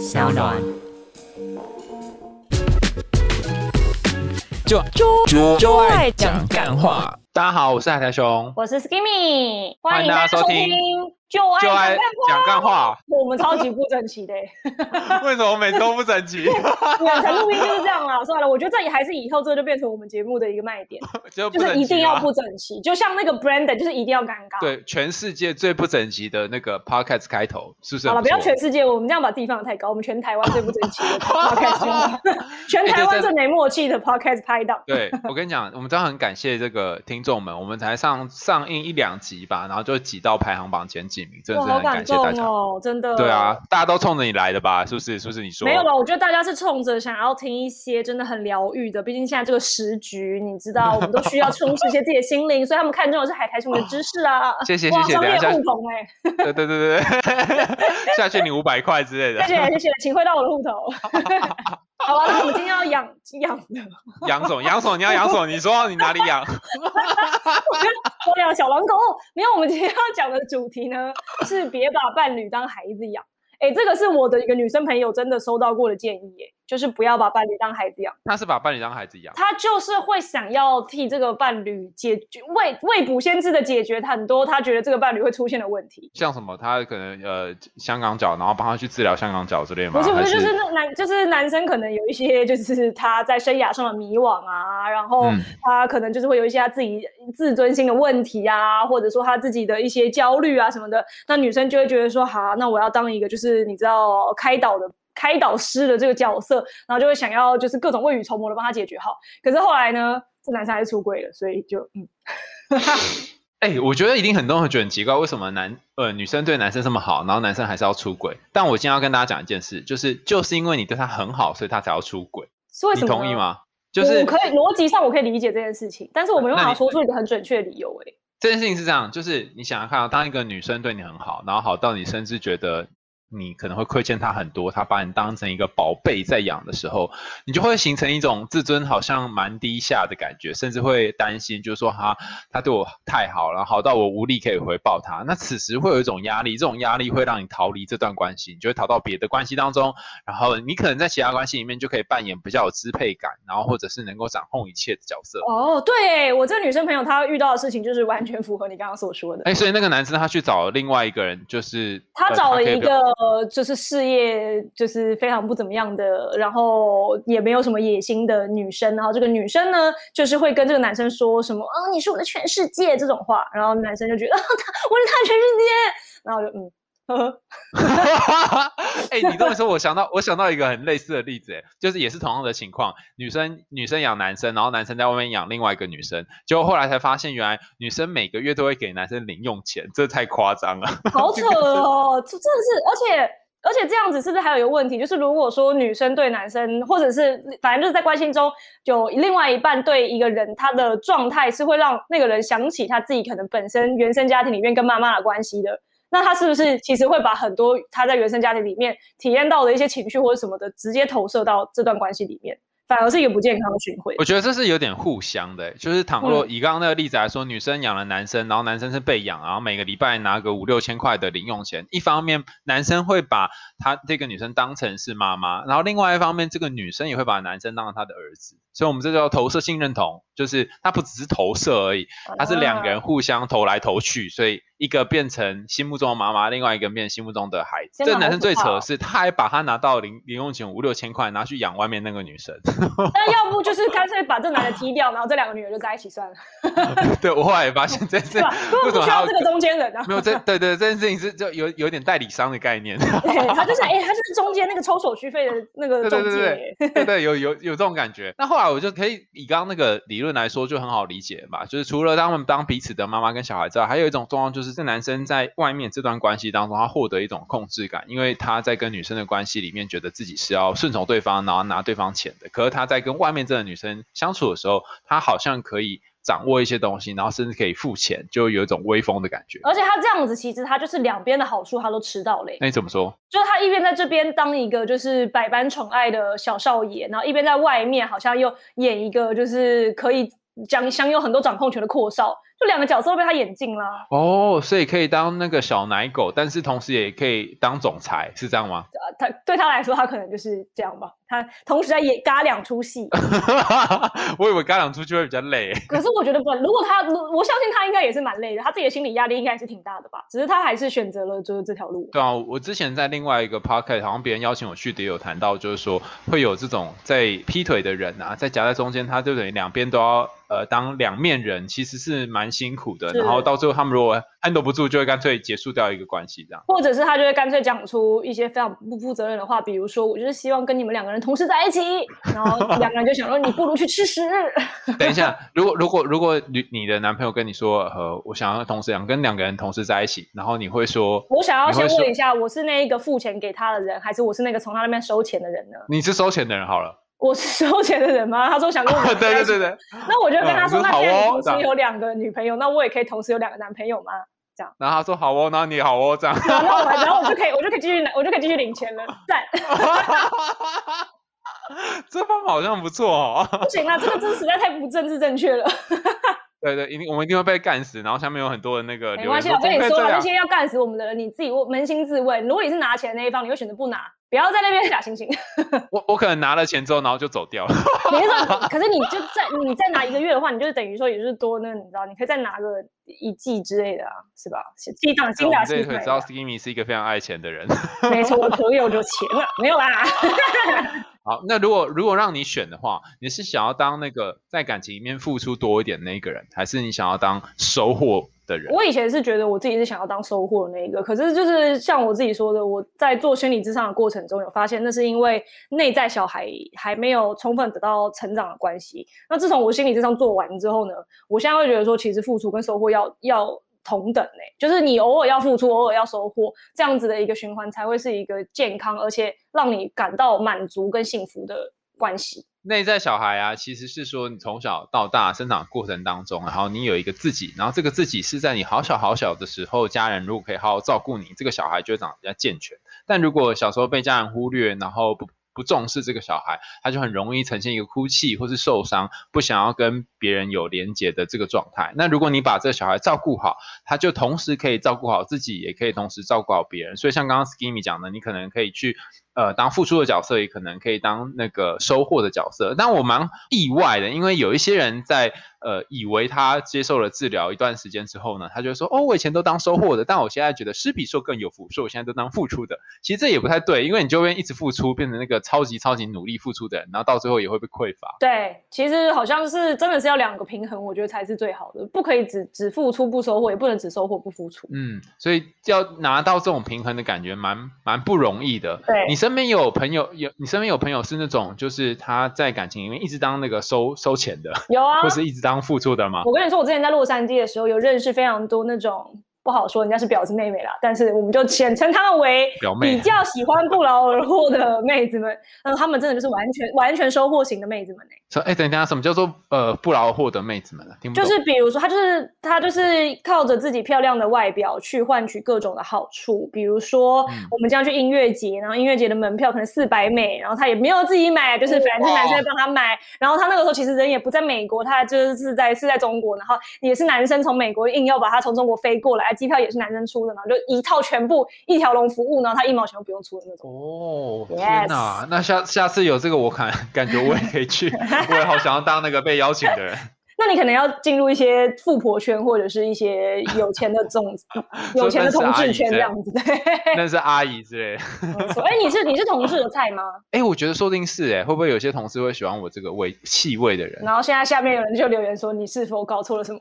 小暖。就就就就爱讲干话。大家好，我是海苔熊，我是 Skimmy，欢欢迎迎大家收听就爱讲干话。我们超级不整齐的欸，为什么每次都不整齐？远程录音就是这样啦。算了，我觉得这也还是以后这就变成我们节目的一个卖点，就就是一定要不整齐，就像那个 Brandon，就是一定要尴尬。，对，全世界最不整齐的那个 podcast 开头，是不是好了，不要全世界，我们这样把自己放的太高，我们全台湾最不整齐的 podcast，全台湾最没默契的 podcast 拍档。对我跟你讲，我们真的很感谢这个听众们，我们才上上映一两集吧，然后就挤到排行榜前几名，真的哇，是很好感动感谢大家。哦，真的。对啊，大家都冲着你来的吧？是不是？是不是？你说没有吧？我觉得大家是冲着想要听一些真的很疗愈的，毕竟现在这个时局，你知道，我们都需要充实一些自己的心灵，所以他们看中的是海苔熊的知识啊。谢谢谢谢等一下互捧 哎，对对对对对，下去你五百块之类的谢。谢谢谢，请汇到我的户头。好吧，那我们今天要养 养的，养什么？养什么？你要养什么？你说你哪里养？我养小狼狗。没有，我们今天要讲的主题呢是别把伴侣当孩子养。哎，这个是我的一个女生朋友真的收到过的建议，哎，就是不要把伴侣当孩子养。他是把伴侣当孩子养。他就是会想要替这个伴侣解决未未卜先知的解决很多他觉得这个伴侣会出现的问题。像什么？他可能呃香港脚，然后帮他去治疗香港脚之类吗？不是不是，还就是那男就是男生可能有一些就是他在生涯上的迷惘啊，然后嗯他可能就是会有一些他自己自尊心的问题啊，或者说他自己的一些焦虑啊什么的，那女生就会觉得说，好，那我要当一个就是你知道开导的。开导师的这个角色，然后就会想要就是各种未雨绸缪的帮他解决好。可是后来呢，这男生还是出轨了，所以就嗯，哎、我觉得一定很多人会觉得很奇怪，为什么男呃女生对男生这么好，然后男生还是要出轨？但我今天要跟大家讲一件事，就是就是因为你对他很好，所以他才要出轨。你是为什么？同意？吗？就是我可以逻辑上我可以理解这件事情，但是我没办法说出一个很准确的理由、欸。这件事情是这样，就是你想想看到，当一个女生对你很好，然后好到你甚至觉得你可能会亏欠他很多，他把你当成一个宝贝在养的时候，你就会形成一种自尊好像蛮低下的感觉，甚至会担心，就是说哈，他对我太好了，好到我无力可以回报他。那此时会有一种压力，这种压力会让你逃离这段关系，你就会逃到别的关系当中，然后你可能在其他关系里面就可以扮演比较有支配感，然后或者是能够掌控一切的角色。哦，对我这个女生朋友她遇到的事情就是完全符合你刚刚所说的。哎，所以那个男生他去找另外一个人，就是呃他找了一个呃就是事业就是非常不怎么样的，然后也没有什么野心的女生。然后这个女生呢，就是会跟这个男生说什么“啊，你是我的全世界”这种话。然后男生就觉得哦，他我是他全世界。然后就嗯，呵呵，哎、你这么说，我想到我想到一个很类似的例子，哎，就是也是同样的情况，女生女生养男生，然后男生在外面养另外一个女生，结果后来才发现，原来女生每个月都会给男生零用钱，这太夸张了。好扯哦，这真的是，而且而且这样子是不是还有一个问题？就是如果说女生对男生，或者是反正就是在关心中有另外一半对一个人，他的状态是会让那个人想起他自己可能本身原生家庭里面跟妈妈的关系的。那他是不是其实会把很多他在原生家庭里面体验到的一些情绪或者什么的，直接投射到这段关系里面，反而是一个不健康的循环我？觉得这是有点互相的，欸就是倘若嗯以刚刚那个例子来说，女生养了男生，然后男生是被养，然后每个礼拜拿个五六千块的零用钱。一方面，男生会把他这个女生当成是妈妈，然后另外一方面，这个女生也会把男生当成她的儿子。所以，我们这叫投射性认同，就是他不只是投射而已，他是两个人互相投来投去，所以一个变成心目中的妈妈，另外一个变成心目中的孩子。这个男生最扯的是，他还把他拿到零零用钱五六千块拿去养外面那个女生。那要不就是干脆把这男的踢掉，然后这两个女人就在一起算了，对我后来也发现这这不需要这个中间人啊。没有这对对这件事情是就有有点代理商的概念，对，他就是哎、他就是中间那个抽手续费的那个中介对对对对对，有有有这种感觉。那后来我就可以以刚刚那个理论来说，就很好理解嘛。就是除了他们当彼此的妈妈跟小孩之外，还有一种状况就是，这男生在外面这段关系当中，他获得一种控制感，因为他在跟女生的关系里面，觉得自己是要顺从对方，然后拿对方钱的。可是他在跟外面这个女生相处的时候，他好像可以掌握一些东西，然后甚至可以付钱，就有一种威风的感觉。而且他这样子，其实他就是两边的好处他都吃到嘞、那你怎么说？就是他一边在这边当一个就是百般宠爱的小少爷，然后一边在外面好像又演一个就是可以将享有很多掌控权的阔少，就两个角色都被他演尽了。哦，所以可以当那个小奶狗，但是同时也可以当总裁，是这样吗？呃，他对他来说，他可能就是这样吧。他同时在演嘎两出戏，我以为嘎两出就会比较累。可是我觉得不，如果他，我相信他应该也是蛮累的，他自己的心理压力应该是挺大的吧。只是他还是选择了就是这条路。对啊，我之前在另外一个 podcast，好像别人邀请我去的，有谈到就是说会有这种在劈腿的人啊，在夹在中间，他就等于两边都要。呃，当两面人其实是蛮辛苦的，然后到最后他们如果 handle 不住，就会干脆结束掉一个关系这样，或者是他就会干脆讲出一些非常不负责任的话，比如说我就是希望跟你们两个人同时在一起，然后两个人就想说你不如去吃屎。等一下，如果如果如果你你的男朋友跟你说，呃，我想要同时想跟两个人同时在一起，然后你会说，我想要先问一下，我是那一个付钱给他的人，还是我是那个从他那边收钱的人呢？你是收钱的人好了。我是收钱的人吗？他说想跟我对对对对，那我就跟他说，那现在同时有两个女朋友，那我也可以同时有两个男朋友吗？这样。然后他说好哦，然后你好哦，这样。然后然后我就可以我就可以继续我就可以继续领钱了，赞。这方法好像不错哦。不行啊，这个真实在太不政治正确了。对对，一定我们一定会被干死，然后下面有很多的那个。没关系，我跟你说了，那些要干死我们的人，你自己扪心自问，如果你是拿钱那一方，你会选择不拿？不要在那边假惺惺。我我可能拿了钱之后，然后就走掉了。没错，可是你就再你再拿一个月的话，你就等于说也是多那，你知道，你可以再拿个一季之类的啊，是吧？积攒精打细算。知道 Skimmy 是一个非常爱钱的人。没错，我可有就钱了，没有啦。好，那如果如果让你选的话，你是想要当那个在感情里面付出多一点那一个人，还是你想要当收获的人？我以前是觉得我自己是想要当收获的那一个，可是就是像我自己说的，我在做心理智商的过程中有发现，那是因为内在小孩还没有充分得到成长的关系。那自从我心理智商做完之后呢，我现在会觉得说，其实付出跟收获要要同等嘞，就是你偶尔要付出，偶尔要收获，这样子的一个循环才会是一个健康而且让你感到满足跟幸福的关系。内在小孩啊，其实是说你从小到大生长过程当中，然后你有一个自己，然后这个自己是在你好小好小的时候，家人如果可以好好照顾你，这个小孩就会长得比较健全。但如果小时候被家人忽略，然后不不重视这个小孩，他就很容易呈现一个哭泣或是受伤，不想要跟别人有连结的这个状态。那如果你把这个小孩照顾好，他就同时可以照顾好自己，也可以同时照顾好别人。所以像刚刚 Skimmy 讲的，你可能可以去。呃，当付出的角色也可能可以当那个收获的角色，但我蛮意外的，因为有一些人在呃以为他接受了治疗一段时间之后呢，他就说哦，我以前都当收获的，但我现在觉得施比受更有福，所以我现在都当付出的。其实这也不太对，因为你就会一直付出，变成那个超级超级努力付出的人，然后到最后也会被匮乏。对，其实好像是真的是要两个平衡，我觉得才是最好的，不可以只只付出不收获，也不能只收获不付出。嗯，所以要拿到这种平衡的感觉，蛮蛮不容易的。对你身边有朋友。有你身边有朋友是那种，就是他在感情里面一直当那个收收钱的，有啊，或是一直当付出的吗？我跟你说，我之前在洛杉矶的时候，有认识非常多那种。不好说，人家是婊子妹妹啦，但是我们就简称他们为比较喜欢不劳而获的妹子们。那他们真的就是完全完全收获型的妹子们呢。说，哎，等一下，什么叫做呃不劳而获的妹子们呢？就是比如说，她就是她就是靠着自己漂亮的外表去换取各种的好处。比如说，我们将去音乐节，然后音乐节的门票可能四百美，然后她也没有自己买，就是反正是男生帮她买。然后她那个时候其实人也不在美国，她就是在是在中国，然后也是男生从美国硬要把她从中国飞过来。机票也是男生出的嘛，就一套全部一条龙服务，然后她一毛钱都不用出的那种。哦，天哪！那下下次有这个，我感感觉我也可以去，我也好想要当那个被邀请的人。那你可能要进入一些富婆圈，或者是一些有钱的这种 有钱的同志圈这样子。那是阿姨之类的。哎，你是 你是同事的菜吗？哎，我觉得说不定是哎，会不会有些同事会喜欢我这个味气味的人？然后现在下面有人就留言说，你是否搞错了什么？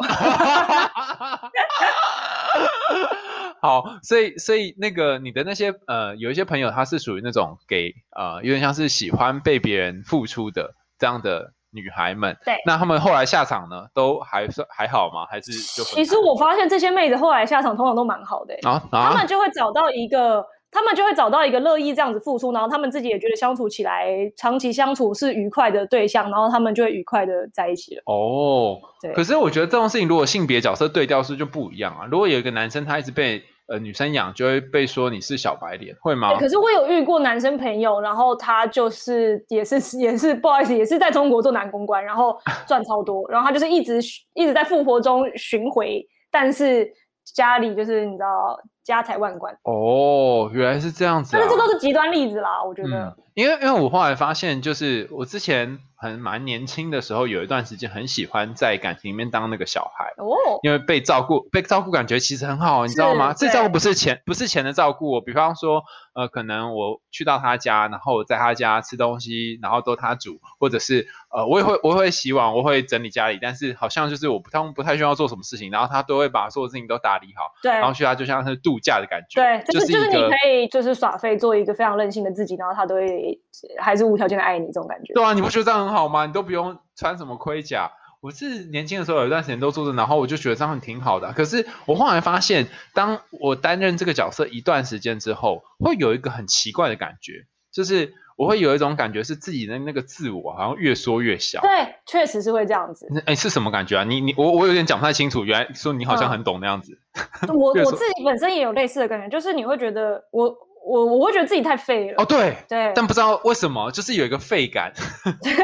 好，所以所以那个你的那些呃，有一些朋友他是属于那种给呃，有点像是喜欢被别人付出的这样的。女孩们，对，那他们后来下场呢，都还算还好吗？还是就其实我发现这些妹子后来下场通常都蛮好的，啊，他们就会找到一个，他们就会找到一个乐意这样子付出，然后他们自己也觉得相处起来，长期相处是愉快的对象，然后他们就会愉快的在一起了。哦，对。可是我觉得这种事情，如果性别角色对调是就不一样啊。如果有一个男生他一直被呃女生养，就会被说你是小白脸，会吗？可是我有遇过男生朋友，然后他就是也是 也是不好意思，也是在中国做男公关，然后 赚超多，然后他就是一直一直在富婆中巡回，但是家里就是你知道家财万贯。哦，原来是这样子，但是这都是极端例子啦，我觉得。因为因为我后来发现，就是我之前。很蛮年轻的时候，有一段时间很喜欢在感情里面当那个小孩哦，因为被照顾，被照顾感觉其实很好，你知道吗？这照顾不是钱，不是钱的照顾。比方说，呃，可能我去到他家，然后在他家吃东西，然后都他煮，或者是呃，我也会我会洗碗，我会整理家里，但是好像就是我不他们不太需要做什么事情，然后他都会把所有事情都打理好，对，然后去他就像是度假的感觉，对，就是就是你可以就是耍废，做一个非常任性的自己，然后他都会还是无条件的爱你这种感觉。对啊，你不觉得这样很好吗？你都不用。穿什么盔甲？我是年轻的时候有一段时间都做着，然后我就觉得这样挺好的。可是我后来发现，当我担任这个角色一段时间之后，会有一个很奇怪的感觉，就是我会有一种感觉是自己的那个自我好像越缩越小。对，确实是会这样子。哎，是什么感觉啊？你你我我有点讲不太清楚。原来说你好像很懂那样子。我我自己本身也有类似的感觉，就是你会觉得我。我我会觉得自己太废了。哦，对对，但不知道为什么，就是有一个废感，对 对，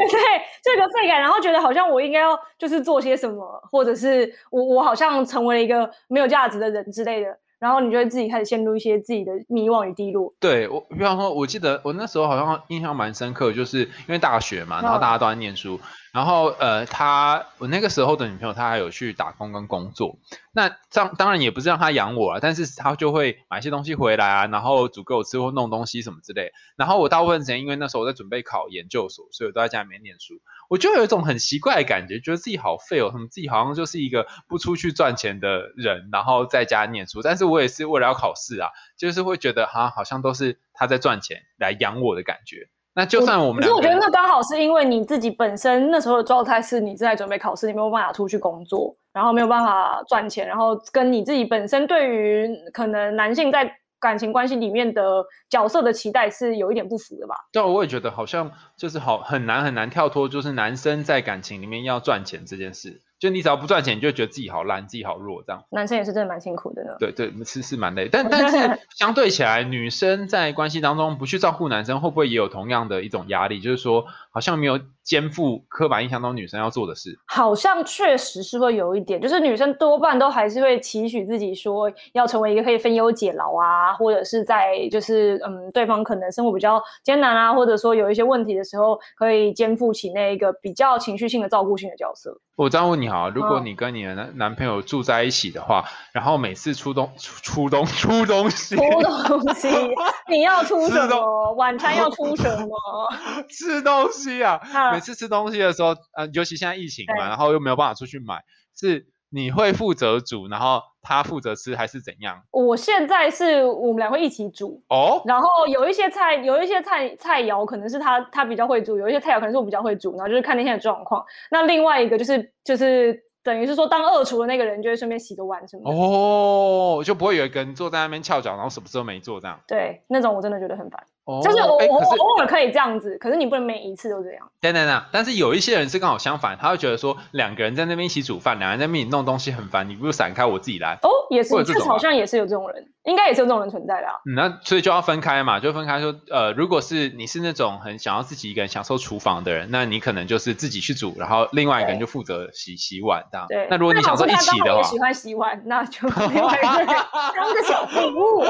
这个废感，然后觉得好像我应该要就是做些什么，或者是我我好像成为了一个没有价值的人之类的，然后你就会自己开始陷入一些自己的迷惘与低落。对我，比方说，我记得我那时候好像印象蛮深刻，就是因为大学嘛，然后大家都在念书。然后，呃，他我那个时候的女朋友，她还有去打工跟工作。那当当然也不是让她养我啊，但是她就会买些东西回来啊，然后煮给我吃或弄东西什么之类。然后我大部分时间，因为那时候我在准备考研究所，所以我都在家里面念书。我就有一种很奇怪的感觉，觉得自己好废哦，什么自己好像就是一个不出去赚钱的人，然后在家念书。但是我也是为了要考试啊，就是会觉得哈，好像都是他在赚钱来养我的感觉。那就算我们，可是我觉得那刚好是因为你自己本身那时候的状态是你正在准备考试，你没有办法出去工作，然后没有办法赚钱，然后跟你自己本身对于可能男性在感情关系里面的角色的期待是有一点不符的吧？对，我也觉得好像就是好很难很难跳脱，就是男生在感情里面要赚钱这件事。就你只要不赚钱，你就觉得自己好烂，自己好弱，这样。男生也是真的蛮辛苦的呢。对对，是是蛮累，但但是 相对起来，女生在关系当中不去照顾男生，会不会也有同样的一种压力？就是说，好像没有。肩负刻板印象中女生要做的事，好像确实是会有一点，就是女生多半都还是会期许自己说要成为一个可以分忧解劳啊，或者是在就是嗯对方可能生活比较艰难啊，或者说有一些问题的时候，可以肩负起那一个比较情绪性的照顾性的角色。我这样问你好，如果你跟你的男男朋友住在一起的话，然后每次出东出东出东西，出东西，你要出什么？晚餐要出什么？吃东西啊。每次吃东西的时候，呃，尤其现在疫情嘛，然后又没有办法出去买，是你会负责煮，然后他负责吃，还是怎样？我现在是我们俩会一起煮哦，然后有一些菜，有一些菜菜肴可能是他他比较会煮，有一些菜肴可能是我比较会煮，然后就是看那天的状况。那另外一个就是就是等于是说当二厨的那个人就会顺便洗个碗什么的哦，就不会有一个人坐在那边翘脚，然后什么事都没做这样。对，那种我真的觉得很烦。就是我我偶尔可以这样子，可是你不能每一次都这样。等等等，但是有一些人是刚好相反，他会觉得说两个人在那边一起煮饭，两个人在那边弄东西很烦，你不如散开，我自己来。哦，也是，这好像也是有这种人。应该也是有这种人存在的啊。嗯，那所以就要分开嘛，就分开说，呃，如果是你是那种很想要自己一个人享受厨房的人，那你可能就是自己去煮，然后另外一个人就负责洗洗碗这样。对。那如果你想说一起的话，喜欢洗碗，那就另外一个人 当个小服务。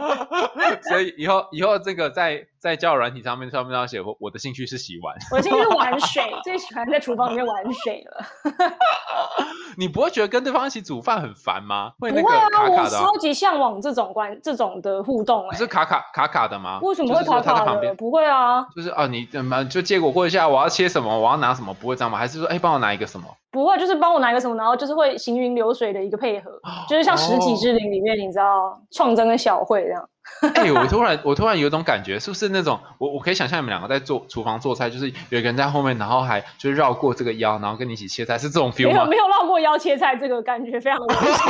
所以以后以后这这个在在交友软体上面上面要写我我的兴趣是洗碗，我的兴趣是玩水，最喜欢在厨房里面玩水了。你不会觉得跟对方一起煮饭很烦吗？会不会啊，我超级向往这种关这种的互动。是卡卡卡卡的吗？为什么会卡卡的？不会啊，就是啊，你怎么就结果过一下，我要切什么，我要拿什么，不会这样吗？还是说，哎，帮我拿一个什么？不会，就是帮我拿一个什么，然后就是会行云流水的一个配合，就是像《十几之灵》里面，你知道，创真跟小慧这样。哎，我突然我突然有一种感觉，是不是那种我我可以想象你们两个在做厨房做菜，就是有一个人在后面，然后还就是绕过这个腰，然后跟你一起切菜，是这种 feel 吗？没有没有绕过腰切菜，这个感觉非常的危险。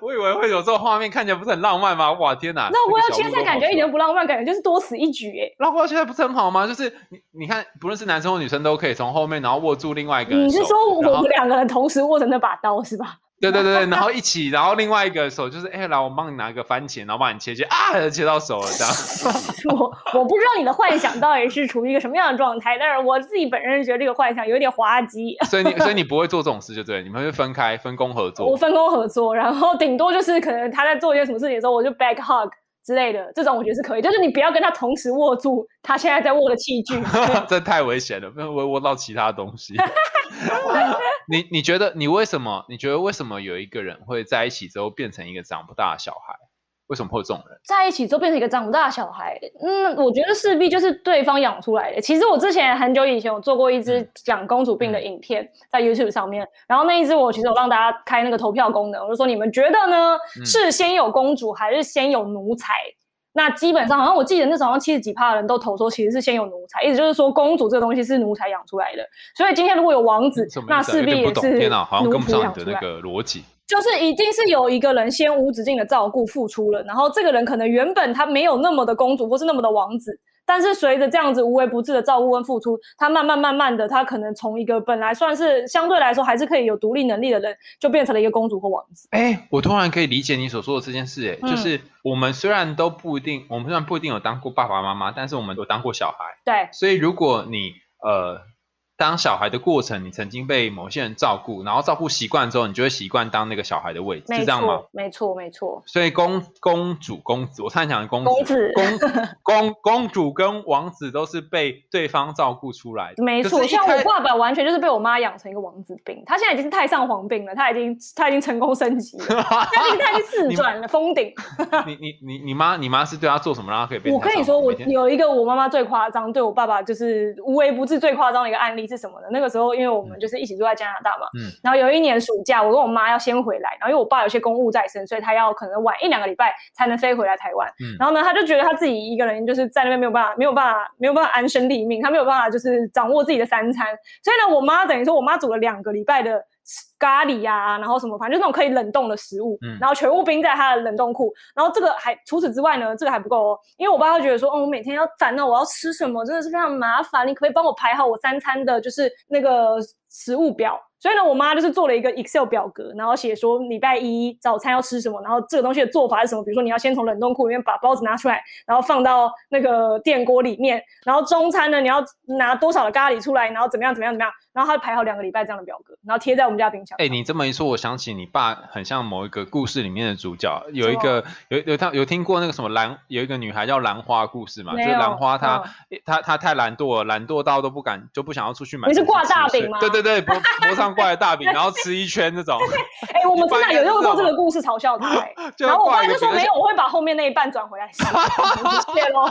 我以为会有这种画面，看起来不是很浪漫吗？哇天哪！绕过腰切菜感觉一点都不浪漫，感觉就是多此一举哎。绕过腰切菜不是很好吗？就是你你看，不论是男生或女生都可以从后面然后握住另外一个人。你是说我们两个人同时握着那把刀是吧？对对对对，然后一起，然后另外一个手就是，哎，来，我帮你拿个番茄，然后帮你切切啊，切到手了这样。我我不知道你的幻想到底是处于一个什么样的状态，但是我自己本人觉得这个幻想有点滑稽。所以你所以你不会做这种事就对，你们会分开分工合作。我分工合作，然后顶多就是可能他在做一些什么事情的时候，我就 back hug 之类的，这种我觉得是可以。就是你不要跟他同时握住他现在在握的器具，这太危险了，不然会握到其他东西。你你觉得你为什么？你觉得为什么有一个人会在一起之后变成一个长不大的小孩？为什么会有这种人在一起之后变成一个长不大的小孩？嗯，我觉得势必就是对方养出来的。其实我之前很久以前有做过一支讲公主病的影片，在 YouTube 上面。然后那一支我其实有让大家开那个投票功能，我就说你们觉得呢？是先有公主还是先有奴才？那基本上好像我记得那时候好像七十几趴的人都投说其实是先有奴才，意思就是说公主这个东西是奴才养出来的。所以今天如果有王子，那势必也是天哪，好像跟不上你的那个逻辑。就是一定是有一个人先无止境的照顾付出了，然后这个人可能原本他没有那么的公主或是那么的王子，但是随着这样子无微不至的照顾跟付出，他慢慢慢慢的，他可能从一个本来算是相对来说还是可以有独立能力的人，就变成了一个公主或王子。哎，我突然可以理解你所说的这件事，哎，就是我们虽然都不一定，我们虽然不一定有当过爸爸妈妈，但是我们都当过小孩。对，所以如果你呃。当小孩的过程，你曾经被某些人照顾，然后照顾习惯之后，你就会习惯当那个小孩的位置，是这样吗？没错，没错。所以公公主、公子，我常讲公公子、公公公主跟王子都是被对方照顾出来的。没错，像我爸爸完全就是被我妈养成一个王子病，他现在已经是太上皇病了，他已经他已经成功升级了，他已经他已经自转了封顶。你你你你妈你妈是对他做什么让他可以变？我跟你说，我有一个我妈妈最夸张，对我爸爸就是无微不至最夸张的一个案例。是什么呢？那个时候，因为我们就是一起住在加拿大嘛，嗯，然后有一年暑假，我跟我妈要先回来，然后因为我爸有些公务在身，所以他要可能晚一两个礼拜才能飞回来台湾。嗯，然后呢，他就觉得他自己一个人就是在那边没有办法，没有办法，没有办法安身立命，他没有办法就是掌握自己的三餐。所以呢，我妈等于说，我妈煮了两个礼拜的。咖喱呀，然后什么，反正就那种可以冷冻的食物，然后全部冰在他的冷冻库。然后这个还除此之外呢，这个还不够哦，因为我爸会觉得说，哦，我每天要烦恼我要吃什么，真的是非常麻烦。你可不可以帮我排好我三餐的，就是那个食物表？所以呢，我妈就是做了一个 Excel 表格，然后写说礼拜一早餐要吃什么，然后这个东西的做法是什么？比如说你要先从冷冻库里面把包子拿出来，然后放到那个电锅里面，然后中餐呢你要拿多少的咖喱出来，然后怎么样怎么样怎么样，然后他排好两个礼拜这样的表格，然后贴在我们家冰箱。哎，你这么一说，我想起你爸很像某一个故事里面的主角，有一个有有他有听过那个什么兰，有一个女孩叫兰花故事嘛？就是兰花她她她太懒惰了，懒惰到都不敢就不想要出去买。你是挂大饼吗？对对对，脖脖 上挂的大饼，然后。吃一圈这种，哎，我们真的有用过这个故事嘲笑他，然后我爸就说没有，我会把后面那一半转回来，谢谢喽。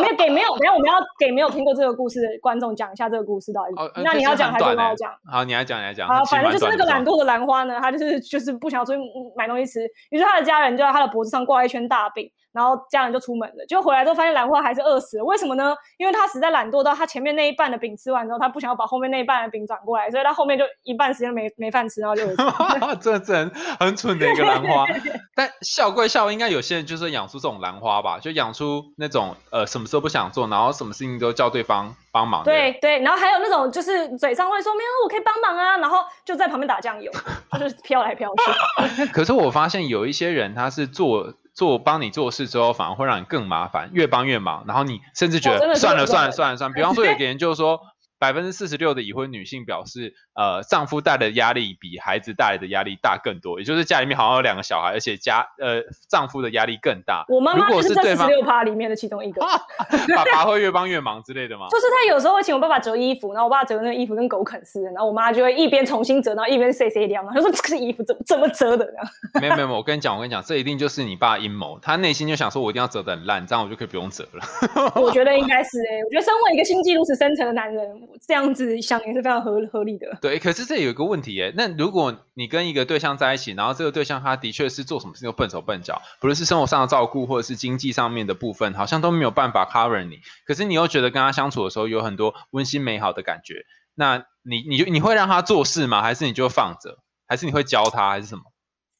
没有给没有没有，我们要给没有听过这个故事的观众讲一下这个故事到底。那你要讲还是我要讲？好，你来讲，你来讲。好，反正就是那个懒惰的兰花呢，他就是就是不想要出去买东西吃，于是他的家人就在他的脖子上挂一圈大饼。然后家人就出门了，就回来之后发现兰花还是饿死了。为什么呢？因为他实在懒惰到他前面那一半的饼吃完之后，他不想要把后面那一半的饼转过来，所以他后面就一半时间没没饭吃，然后就 这这很很蠢的一个兰花。但笑归笑，应该有些人就是养出这种兰花吧，就养出那种呃什么时候不想做，然后什么事情都叫对方帮忙。对对，然后还有那种就是嘴上会说没有我可以帮忙啊，然后就在旁边打酱油，就是飘来飘去。可是我发现有一些人他是做。做帮你做事之后，反而会让你更麻烦，越帮越忙，然后你甚至觉得算了算了算了算了。比方说，有个人就是说。百分之四十六的已婚女性表示，呃，丈夫带的压力比孩子带来的压力大更多，也就是家里面好像有两个小孩，而且家呃丈夫的压力更大。我妈妈就是这四十六趴里面的其中一个。爸爸会越帮越忙之类的吗？就是他有时候会请我爸爸折衣服，然后我爸折那个衣服跟狗啃似的，然后我妈就会一边重新折，然后一边塞塞掉，他说这个衣服怎么怎么折的？没有没有，我跟你讲，我跟你讲，这一定就是你爸阴谋，他内心就想说，我一定要折的很烂，这样我就可以不用折了。我觉得应该是哎，我觉得身为一个心机如此深沉的男人，这样子。想也是非常合合理的。对，可是这有一个问题耶。那如果你跟一个对象在一起，然后这个对象他的确是做什么事都笨手笨脚，不论是生活上的照顾，或者是经济上面的部分，好像都没有办法 cover 你。可是你又觉得跟他相处的时候有很多温馨美好的感觉，那你你你会让他做事吗？还是你就放着？还是你会教他？还是什么？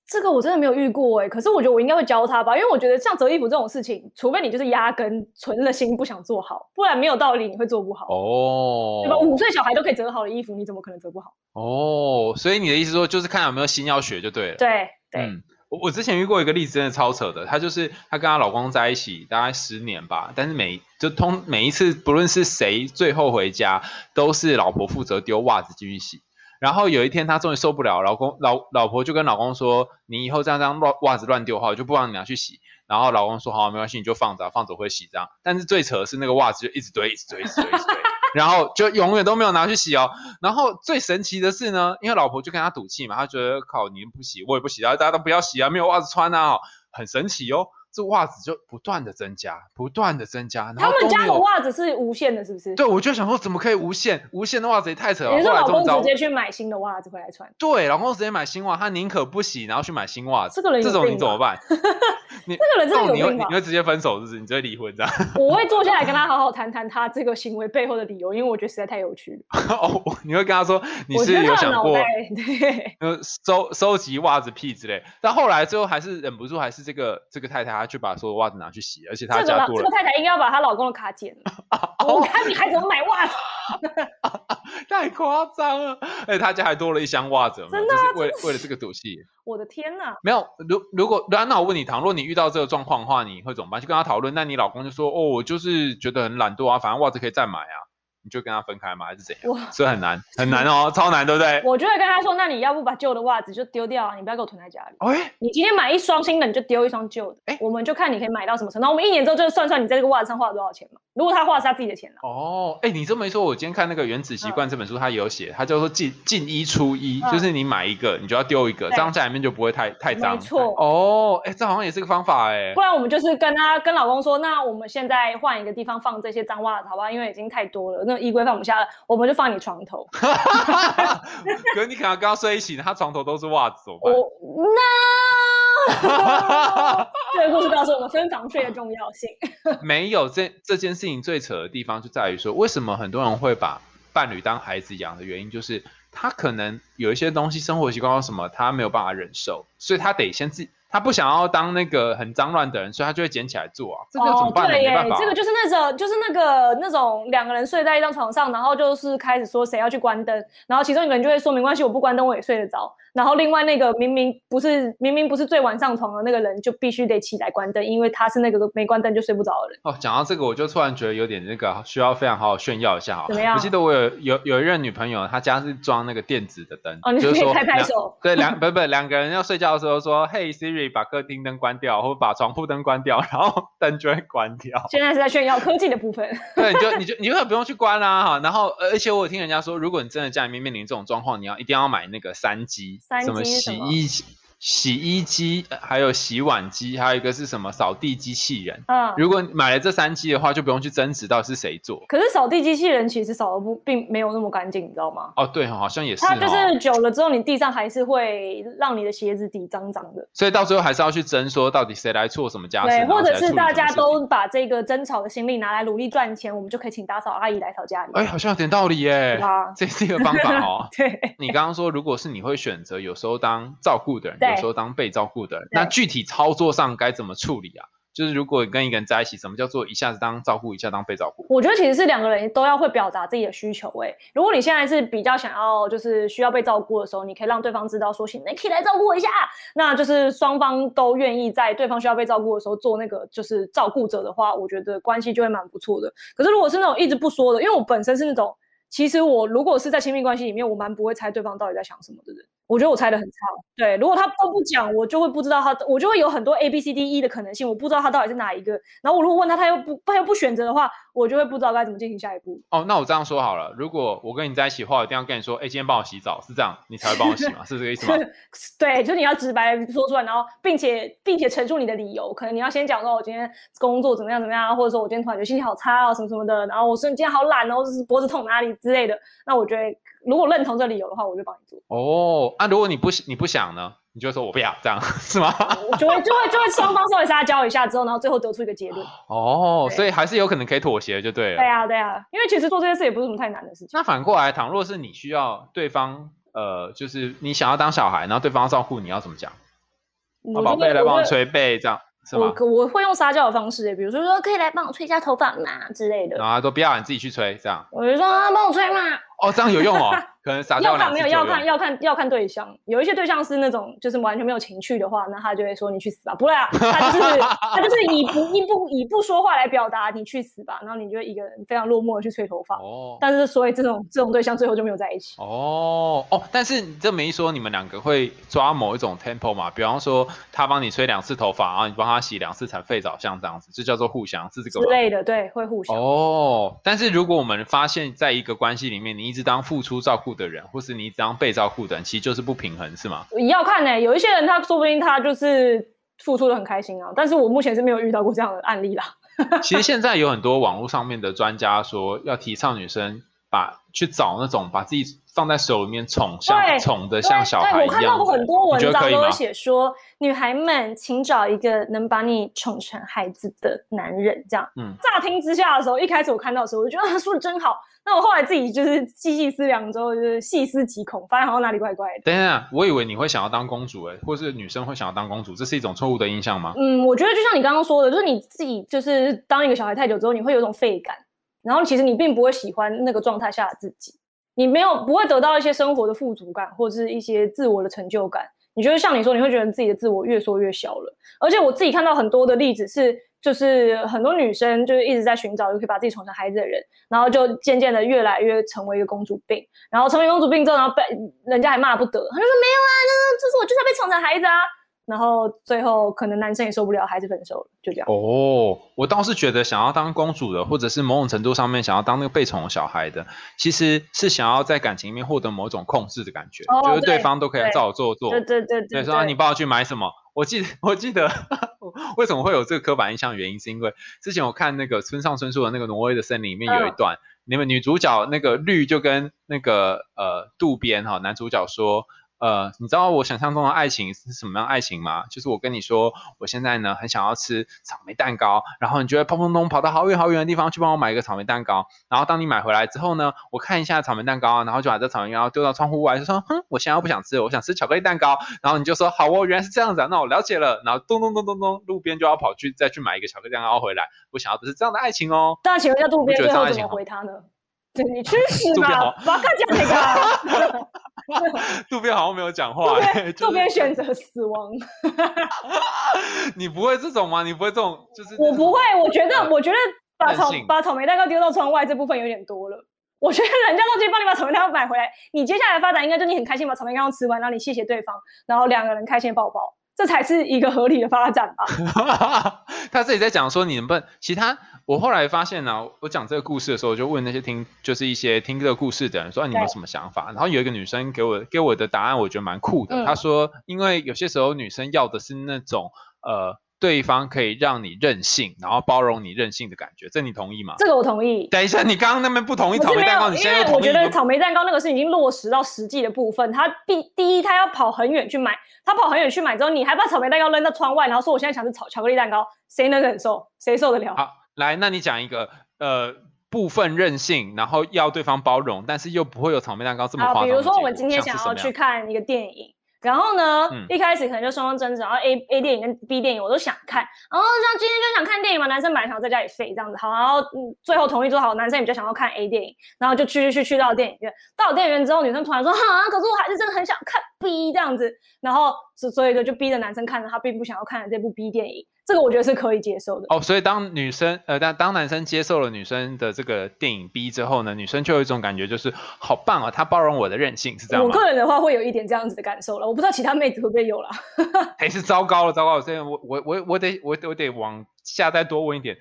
这个我真的没有遇过哎，可是我觉得我应该会教他吧，因为我觉得像折衣服这种事情，除非你就是压根存了心不想做好，不然没有道理你会做不好哦，对吧？五岁小孩都可以折好的衣服，你怎么可能折不好？哦，所以你的意思说就是看有没有心要学就对了。对对，我我之前遇过一个例子，真的超扯的，她就是她跟她老公在一起大概十年吧，但是每就通每一次不论是谁最后回家，都是老婆负责丢袜子进去洗。然后有一天，她终于受不了，老公老老婆就跟老公说：“你以后这样这样乱袜子乱丢的话，我就不让你拿去洗。”然后老公说：“好，没关系，你就放着，放着会洗这样。”但是最扯的是那个袜子就一直堆，一直堆，一直堆，一直堆，然后就永远都没有拿去洗哦。然后最神奇的是呢，因为老婆就跟他赌气嘛，他觉得靠你不洗，我也不洗啊，大家都不要洗啊，没有袜子穿啊，很神奇哦。这袜子就不断的增加，不断的增加。他们家的袜子是无限的，是不是？对，我就想说，怎么可以无限？无限的袜子也太扯了。你说老公直接去买新的袜子回来穿？对，老公直接买新袜，他宁可不洗，然后去买新袜子。这个人这种你怎么办？你这个人真的有病你会直接分手，是不是？你直接离婚这样？我会坐下来跟他 好好谈谈他这个行为背后的理由，因为我觉得实在太有趣了。哦，你会跟他说你是有想过对，收收集袜子屁之类，但后来最后还是忍不住，还是这个这个太太，她去把所有袜子拿。去洗，而且她家多了。这个太太应该要把她老公的卡剪了。我看你还怎么买袜子，太夸张了。哎，他家还多了一箱袜子，真的，为为了这个赌气。我的天哪！没有，如如果那我问你，倘若你遇到这个状况的话，你会怎么办？就跟他讨论。那你老公就说：“哦，我就是觉得很懒惰啊，反正袜子可以再买啊。”你就跟他分开吗？还是怎样？所以很难，很难哦，超难，对不对？我就会跟他说：“那你要不把旧的袜子就丢掉啊，你不要给我囤在家里。哎，你今天买一双新的，你就丢一双旧的。哎，我们就看你可以买到什么程度。我们一年之后就算算你在这个袜子上花了多少钱嘛。如果他花的是他自己的钱了。哦，哎，你这么一说，我今天看那个《原子习惯》这本书，他也有写，它叫做进进一出一，就是你买一个，你就要丢一个，这样家里面就不会太太脏。没错。哦，哎，这好像也是个方法哎。不然我们就是跟他跟老公说，那我们现在换一个地方放这些脏袜子，好不好？因为已经太多了，那衣柜放不下了。我们就放你床头，可你可能刚刚睡一起，他床头都是袜子，怎么办？那 这个故事告诉我们分房睡的重要性。没有这这件事情最扯的地方就在于说，为什么很多人会把伴侣当孩子养的原因，就是他可能有一些东西生活习惯或什么，他没有办法忍受，所以他得先自己。他不想要当那个很脏乱的人，所以他就会捡起来做啊。这个怎么办？对耶，这个就是那种，就是那个那种两个人睡在一张床上，然后就是开始说谁要去关灯，然后其中一个人就会说没关系，我不关灯我也睡得着。然后另外那个明明不是明明不是最晚上床的那个人，就必须得起来关灯，因为他是那个没关灯就睡不着的人。哦，讲到这个，我就突然觉得有点那个需要非常好好炫耀一下哈。怎么样？我记得我有有有一任女朋友，她家是装那个电子的灯，哦，你可以拍拍手。对，两不不两个人要睡觉的时候说，嘿 Siri 把客厅灯关掉，或把床铺灯关掉，然后 灯就会关掉。现在是在炫耀科技的部分。对，你就你就你就不用去关啦哈。然后而且我听人家说，如果你真的家里面面临这种状况，你要一定要买那个三机，什么洗衣。一洗衣机，还有洗碗机，还有一个是什么扫地机器人。嗯，如果买了这三机的话，就不用去争执到是谁做。可是扫地机器人其实扫的不并没有那么干净，你知道吗？哦，对，好像也是。它就是久了之后，你地上还是会让你的鞋子底脏脏的。所以到最后还是要去争，说到底谁来做什么家事。对，或者是大家都把这个争吵的心力拿来努力赚钱，我们就可以请打扫阿姨来扫家里。哎，好像有点道理耶。这是一个方法哦。对。你刚刚说，如果是你会选择有时候当照顾的人，有时候当被照。顾的人，那具体操作上该怎么处理啊？就是如果跟一个人在一起，什么叫做一下子当照顾，一下当被照顾？我觉得其实是两个人都要会表达自己的需求。哎，如果你现在是比较想要，就是需要被照顾的时候，你可以让对方知道说，行，你可以来照顾我一下。那就是双方都愿意在对方需要被照顾的时候做那个就是照顾者的话，我觉得关系就会蛮不错的。可是如果是那种一直不说的，因为我本身是那种，其实我如果是在亲密关系里面，我蛮不会猜对方到底在想什么的人。我觉得我猜的很差，对，如果他都不讲，我就会不知道他，我就会有很多 A B C D E 的可能性，我不知道他到底是哪一个。然后我如果问他，他又不他又不选择的话，我就会不知道该怎么进行下一步。哦，那我这样说好了，如果我跟你在一起的话，我一定要跟你说，哎，今天帮我洗澡，是这样，你才会帮我洗吗？是这个意思吗？对，就是你要直白说出来，然后并且并且陈述你的理由，可能你要先讲说，我今天工作怎么样怎么样，或者说我今天突然觉得心情好差啊，什么什么的，然后我说你今天好懒哦，就是脖子痛哪里之类的，那我觉得。如果认同这理由的话，我就帮你做。哦，啊，如果你不你不想呢，你就说我不要，这样是吗？我就会就会就会双方稍微撒娇一下之后，然后最后得出一个结论。哦，所以还是有可能可以妥协，就对了。对啊，对啊，因为其实做这件事也不是什么太难的事情。那反过来，倘若是你需要对方，呃，就是你想要当小孩，然后对方要照顾你，要怎么讲？啊宝贝来帮我捶背这样是吗？我我会用撒娇的方式，比如说说可以来帮我吹一下头发嘛之类的。然后都不要，你自己去吹这样。我就说啊，帮我吹嘛。哦，这样有用哦。可能要看没有要看要看要看对象，有一些对象是那种就是完全没有情趣的话，那他就会说你去死吧，不会啊，他就是他就是以不以不以不说话来表达你去死吧，然后你就一个人非常落寞的去吹头发。哦，但是所以这种这种对象最后就没有在一起。哦哦，但是你这么一说，你们两个会抓某一种 tempo 嘛？比方说他帮你吹两次头发，然后你帮他洗两次才废澡，像这样子，这叫做互相，是这个之类的，对，会互相。哦，但是如果我们发现在一个关系里面，你一直当付出照顾的人，或是你。当被照顾的人，其实就是不平衡，是吗？要看呢，有一些人他说不定他就是付出的很开心啊，但是我目前是没有遇到过这样的案例啦。其实现在有很多网络上面的专家说，要提倡女生把去找那种把自己放在手里面宠像宠的像小孩一样。我看到过很多文章都会写说，女孩们请找一个能把你宠成孩子的男人，这样。嗯。乍听之下的时候，一开始我看到的时候，我就觉得他说的真好。那我后来自己就是细细思量之后，就是细思极恐，发现好像哪里怪怪的。等一下，我以为你会想要当公主哎，或是女生会想要当公主，这是一种错误的印象吗？嗯，我觉得就像你刚刚说的，就是你自己就是当一个小孩太久之后，你会有种废感，然后其实你并不会喜欢那个状态下的自己，你没有不会得到一些生活的富足感，或者是一些自我的成就感。你觉得像你说，你会觉得自己的自我越缩越小了。而且我自己看到很多的例子是。就是很多女生就是一直在寻找，就可以把自己宠成孩子的人，然后就渐渐的越来越成为一个公主病，然后成为公主病之后，然后被人家还骂不得，他就说没有啊，那就是我就是要被宠成孩子啊。然后最后可能男生也受不了，还是分手了，就这样。哦，我倒是觉得想要当公主的，或者是某种程度上面想要当那个被宠的小孩的，其实是想要在感情里面获得某种控制的感觉，就是对方都可以照我做做。对对对对。说你帮我去买什么？我记我记得 为什么会有这个刻板印象？原因是因为之前我看那个村上春树的那个挪威的森林里面有一段，你们女主角那个绿就跟那个呃渡边哈男主角说。呃，你知道我想象中的爱情是什么样爱情吗？就是我跟你说，我现在呢很想要吃草莓蛋糕，然后你就会砰砰砰跑到好远好远的地方去帮我买一个草莓蛋糕，然后当你买回来之后呢，我看一下草莓蛋糕，然后就把这草莓蛋糕丢到窗户外，就说，哼，我现在不想吃，我想吃巧克力蛋糕，然后你就说，好哦，原来是这样子，啊，那我了解了，然后咚咚咚咚咚，路边就要跑去再去买一个巧克力蛋糕回来，我想要的是这样的爱情哦。那请问一下，路边最后怎么回他呢？对你去 死吧！把他讲那个。渡边好像没有讲话。渡边选择死亡。你不会这种吗？你不会这种？就是我不会。我觉得，我觉得把草把草莓蛋糕丢到窗外这部分有点多了。我觉得人家都去帮你把草莓蛋糕买回来，你接下来发展应该就你很开心把草莓蛋糕吃完，然后你谢谢对方，然后两个人开心抱抱。这才是一个合理的发展吧。他自己在讲说，你能不能？其他我后来发现呢，我讲这个故事的时候，我就问那些听，就是一些听这个故事的人，说你们有什么想法？然后有一个女生给我给我的答案，我觉得蛮酷的。她说，因为有些时候女生要的是那种呃。对方可以让你任性，然后包容你任性的感觉，这你同意吗？这个我同意。等一下，你刚刚那边不同意草莓蛋糕，你现在又同意？我觉得草莓蛋糕那个是已经落实到实际的部分。他第第一，他要跑很远去买，他跑很远去买之后，你还把草莓蛋糕扔到窗外，然后说我现在想吃巧巧克力蛋糕，谁能忍受？谁受得了？好，来，那你讲一个呃部分任性，然后要对方包容，但是又不会有草莓蛋糕这么夸张。比如说我们今天想要去看一个电影。然后呢，一开始可能就双方争执，然后 A A 电影跟 B 电影我都想看，然后像今天就想看电影嘛，男生本来想要在家里废这样子，好，然后嗯，最后同意说好，男生也比较想要看 A 电影，然后就去去去去到电影院，到了电影院之后，女生突然说啊，可是我还是真的很想看 B 这样子，然后所以就就逼着男生看着他并不想要看的这部 B 电影。这个我觉得是可以接受的哦，所以当女生呃，当当男生接受了女生的这个电影逼之后呢，女生就有一种感觉，就是好棒啊，她包容我的任性，是这样吗？我个人的话会有一点这样子的感受了，我不知道其他妹子会不会有了。还 是糟糕了，糟糕了，所以我我我我得我我得往下再多问一点。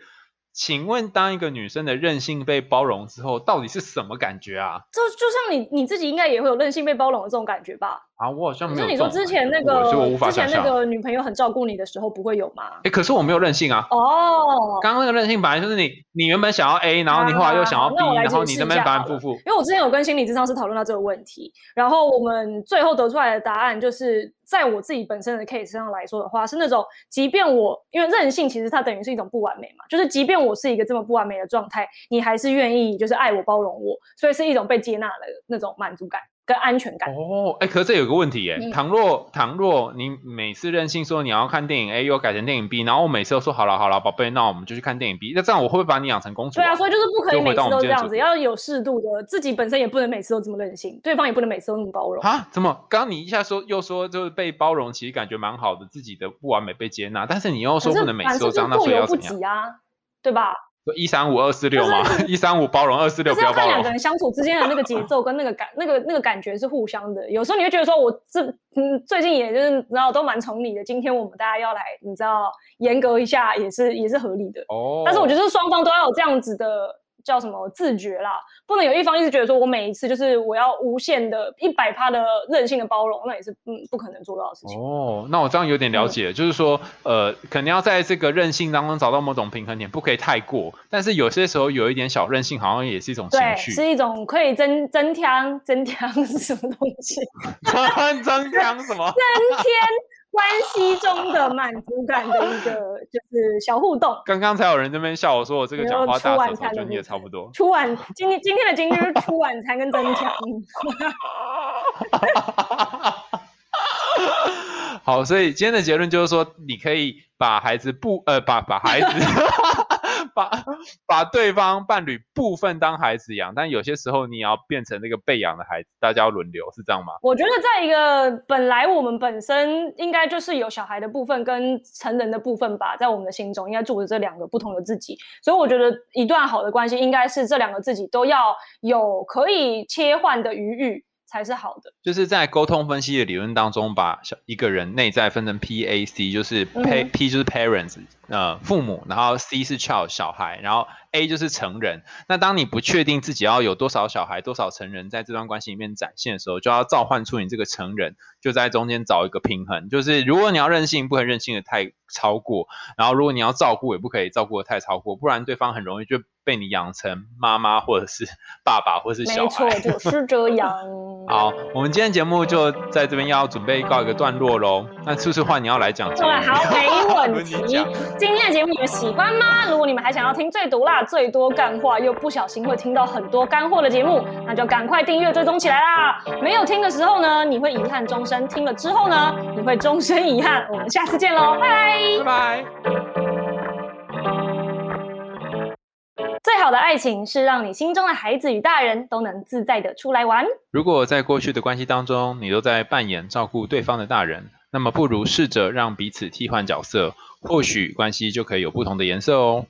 请问，当一个女生的任性被包容之后，到底是什么感觉啊？就就像你你自己应该也会有任性被包容的这种感觉吧？啊，我好像没有。那你说之前那个，之前那个女朋友很照顾你的时候，不会有吗？哎，可是我没有任性啊。哦。刚刚那个任性本来就是你，你原本想要 A，然后你后来又想要 B，然后你那边反反复复。因为我之前有跟心理咨商师讨论到这个问题，然后我们最后得出来的答案就是。在我自己本身的 case 上来说的话，是那种，即便我因为任性，其实它等于是一种不完美嘛，就是即便我是一个这么不完美的状态，你还是愿意就是爱我包容我，所以是一种被接纳的那种满足感。跟安全感。哦，哎，可是这有个问题耶，嗯倘若倘若你每次任性说你要看电影 A，又改成电影 B，然后我每次都说好了好了，宝贝，那我们就去看电影 B，那这样我会不会把你养成公主、对啊，所以就是不可以每次都这样子，要有适度的，自己本身也不能每次都这么任性，对方也不能每次都那么包容。啊？怎么？刚刚你一下说又说就是被包容，其实感觉蛮好的，自己的不完美被接纳，但是你又说不能每次都这样，那所以要怎么样？啊，对吧？一三五二四六吗？一三五包容，二四六不要包容。两个人相处之间的那个节奏跟那个感、那个那个感觉是互相的。有时候你会觉得说，我这嗯最近也就是你知道都蛮宠你的，今天我们大家要来你知道严格一下，也是也是合理的。哦，但是我觉得是双方都要有这样子的叫什么自觉啦，不能有一方一直觉得说我每一次就是我要无限的一百趴的任性的包容，那也是嗯不可能做到的事情。哦，那我这样有点了解，就是说，呃，可能要在这个任性当中找到某种平衡点，不可以太过，但是有些时候有一点小任性，好像也是一种情对，绪。是一种可以增增强增添是 什么东西？增添什么？增添关系中的满足感的一个 就是小互动。刚刚才有人这边笑我说我这个讲话大舌头，就你也差不多。出晚今天今天的今天是出晚餐跟增强，好，所以今天的结论就是说，你可以把孩子不呃把把孩子 把 把对方伴侣部分当孩子养，但有些时候你也要变成那个被养的孩子，大家要轮流，是这样吗？我觉得在一个本来我们本身应该就是有小孩的部分跟成人的部分吧，在我们的心中应该住着这两个不同的自己，所以我觉得一段好的关系应该是这两个自己都要有可以切换的余裕才是好的。就是在沟通分析的理论当中，把小一个人内在分成 P A C，就是 P、嗯 P 就是 parents，呃父母，然后 C 是 child 小孩，然后 A 就是成人。那当你不确定自己要有多少小孩、多少成人在这段关系里面展现的时候，就要召唤出你这个成人，就在中间找一个平衡。就是如果你要任性，不可以任性的太超过；然后如果你要照顾，也不可以照顾的太超过，不然对方很容易就被你养成妈妈或者是 爸爸或者是小没孩。错，就是这样。好，我们今天节目就在这边要准备告一个段落喽。那是不是换你要来讲结对，语？好，没问题讲。今天的节目你们喜欢吗？如果你们还想要听最毒辣、最多干话，又不小心会听到很多干货的节目，那就赶快订阅追踪起来啦！没有听的时候呢，你会遗憾终身；听了之后呢，你会终身遗憾。我们下次见喽，拜拜！拜拜。最好的爱情是让你心中的孩子与大人都能自在的出来玩。如果在过去的关系当中，你都在扮演照顾对方的大人，那么不如试着让彼此替换角色，或许关系就可以有不同的颜色哦。